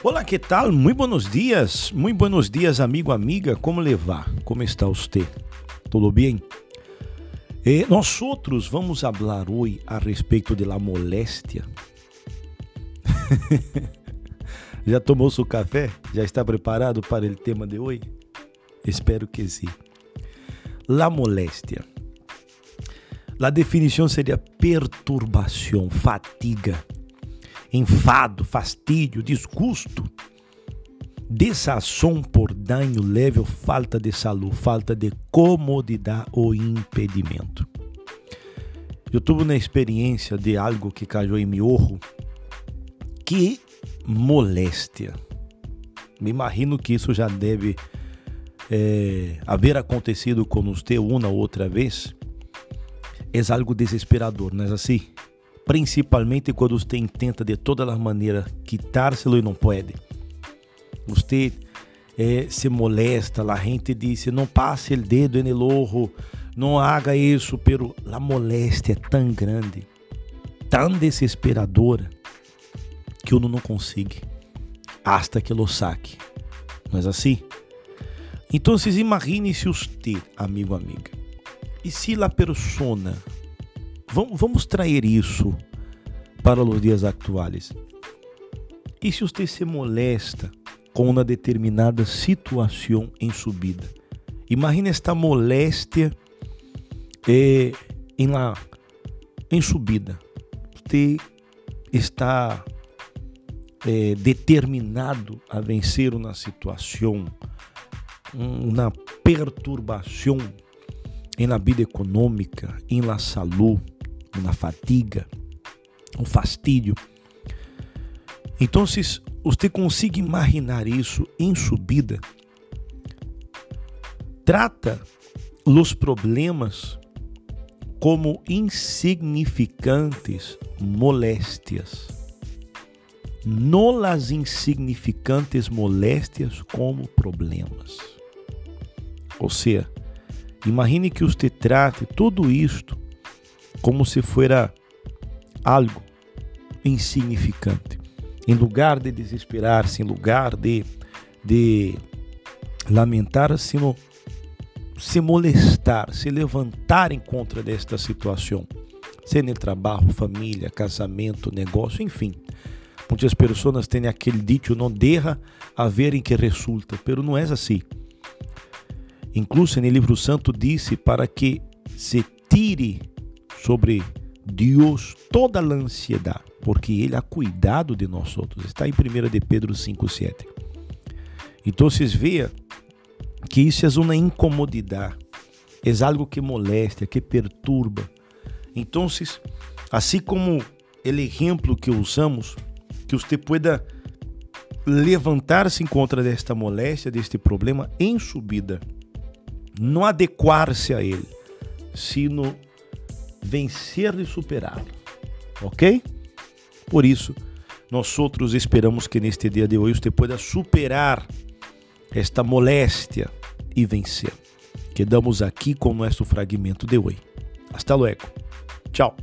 Olá, que tal? Muito buenos dias, muito buenos dias, amigo, amiga. Como levar? Como está você? Tudo bem? Eh, nós outros vamos falar hoje a respeito da moléstia. Já tomou seu café? Já está preparado para o tema de hoje? Espero que sim. La moléstia. A definição seria perturbação, fatiga enfado, fastídio, desgosto, desação por dano leve ou falta de saúde, falta de comodidade ou impedimento. Eu tive uma experiência de algo que caiu em meu ojo, que moléstia. Me imagino que isso já deve é, haver acontecido com você uma ou outra vez. É algo desesperador, não é assim? Principalmente quando você tenta de todas as maneiras quitárselo e não pode. Você é, se molesta, a gente diz, não passe o dedo no ojo, não haga isso, pero a moléstia é tão grande, tão desesperadora, que uno não consegue, hasta que lo saque. Não é assim? Então, imagine se você, amigo, amiga, e se a persona Vamos trazer isso para os dias atuais. E se você se molesta com uma determinada situação em subida? Imagine esta moléstia eh, em, la, em subida. Você está eh, determinado a vencer uma situação, uma perturbação na vida econômica, em la saúde na fatiga, um fastídio. Então, você consegue imaginar isso em subida, trata os problemas como insignificantes moléstias. Não as insignificantes moléstias como problemas. Ou seja, imagine que você trate tudo isto como se fuera algo insignificante. Em lugar de desesperar-se, em lugar de, de lamentar-se, se molestar, se levantar em contra desta situação, seja no trabalho, família, casamento, negócio, enfim. Muitas pessoas têm aquele dito, não derra a ver em que resulta, pero não é assim. Incluso no livro santo disse para que se tire sobre Deus toda a ansiedade, porque Ele ha cuidado de nós outros. Está em 1 de Pedro 5,7. Então, vocês veem que isso é uma incomodidade, é algo que molesta, que perturba. Então, assim como o exemplo que usamos, que você pueda levantar-se em contra desta moléstia, deste problema em subida, não adequar-se a ele, sino vencer e superá-lo. Ok? Por isso, nós outros esperamos que neste dia de hoje você possa superar esta moléstia e vencer. Quedamos aqui com nosso fragmento de hoje. Hasta luego. Tchau.